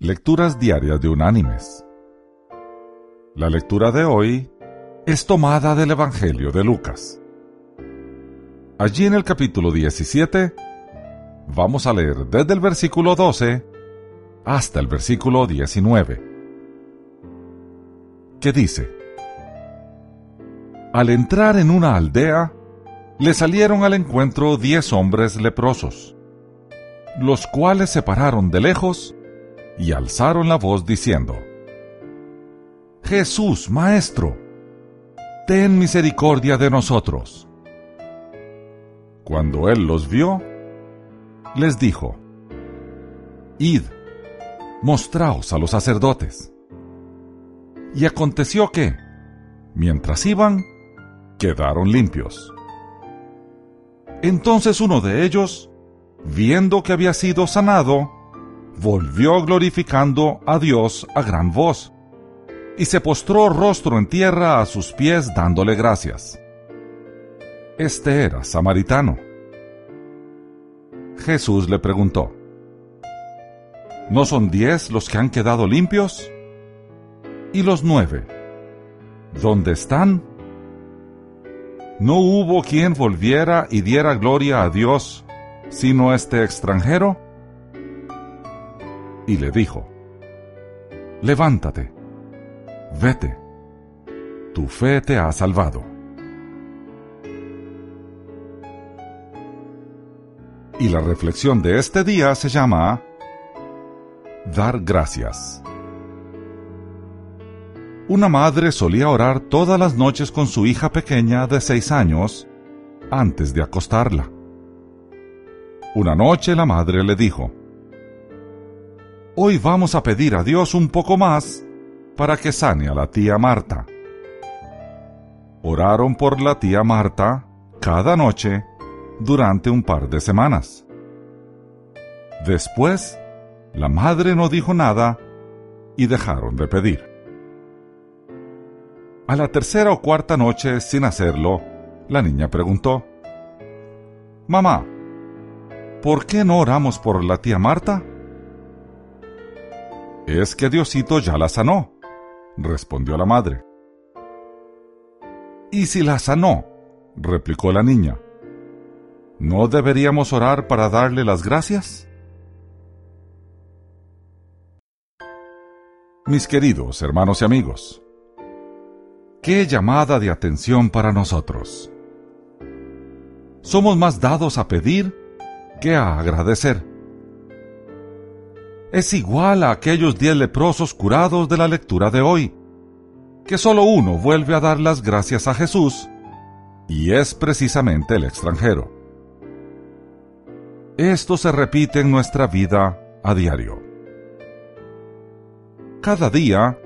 Lecturas Diarias de Unánimes. La lectura de hoy es tomada del Evangelio de Lucas. Allí en el capítulo 17 vamos a leer desde el versículo 12 hasta el versículo 19, que dice, Al entrar en una aldea, le salieron al encuentro diez hombres leprosos, los cuales se pararon de lejos y alzaron la voz diciendo, Jesús, Maestro, ten misericordia de nosotros. Cuando él los vio, les dijo, Id, mostraos a los sacerdotes. Y aconteció que, mientras iban, quedaron limpios. Entonces uno de ellos, viendo que había sido sanado, volvió glorificando a Dios a gran voz, y se postró rostro en tierra a sus pies dándole gracias. Este era samaritano. Jesús le preguntó, ¿No son diez los que han quedado limpios? ¿Y los nueve? ¿Dónde están? ¿No hubo quien volviera y diera gloria a Dios, sino este extranjero? Y le dijo, Levántate, vete, tu fe te ha salvado. Y la reflexión de este día se llama Dar gracias. Una madre solía orar todas las noches con su hija pequeña de seis años antes de acostarla. Una noche la madre le dijo, Hoy vamos a pedir a Dios un poco más para que sane a la tía Marta. Oraron por la tía Marta cada noche durante un par de semanas. Después, la madre no dijo nada y dejaron de pedir. A la tercera o cuarta noche, sin hacerlo, la niña preguntó, Mamá, ¿por qué no oramos por la tía Marta? Es que Diosito ya la sanó, respondió la madre. ¿Y si la sanó? replicó la niña. ¿No deberíamos orar para darle las gracias? Mis queridos hermanos y amigos, qué llamada de atención para nosotros. Somos más dados a pedir que a agradecer. Es igual a aquellos diez leprosos curados de la lectura de hoy, que solo uno vuelve a dar las gracias a Jesús, y es precisamente el extranjero. Esto se repite en nuestra vida a diario. Cada día,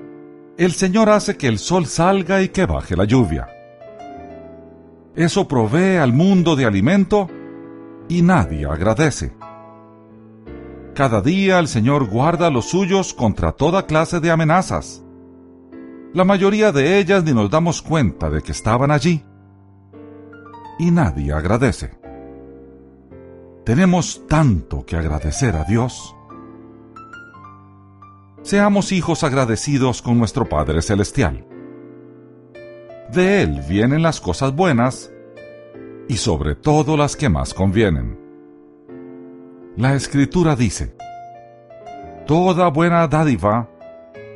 el Señor hace que el sol salga y que baje la lluvia. Eso provee al mundo de alimento y nadie agradece. Cada día el Señor guarda los suyos contra toda clase de amenazas. La mayoría de ellas ni nos damos cuenta de que estaban allí. Y nadie agradece. Tenemos tanto que agradecer a Dios. Seamos hijos agradecidos con nuestro Padre Celestial. De Él vienen las cosas buenas y sobre todo las que más convienen. La Escritura dice, Toda buena dádiva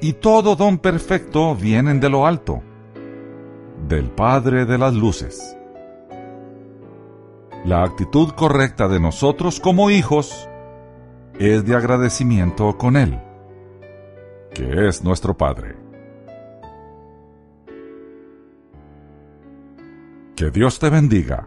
y todo don perfecto vienen de lo alto, del Padre de las Luces. La actitud correcta de nosotros como hijos es de agradecimiento con Él que es nuestro Padre. Que Dios te bendiga.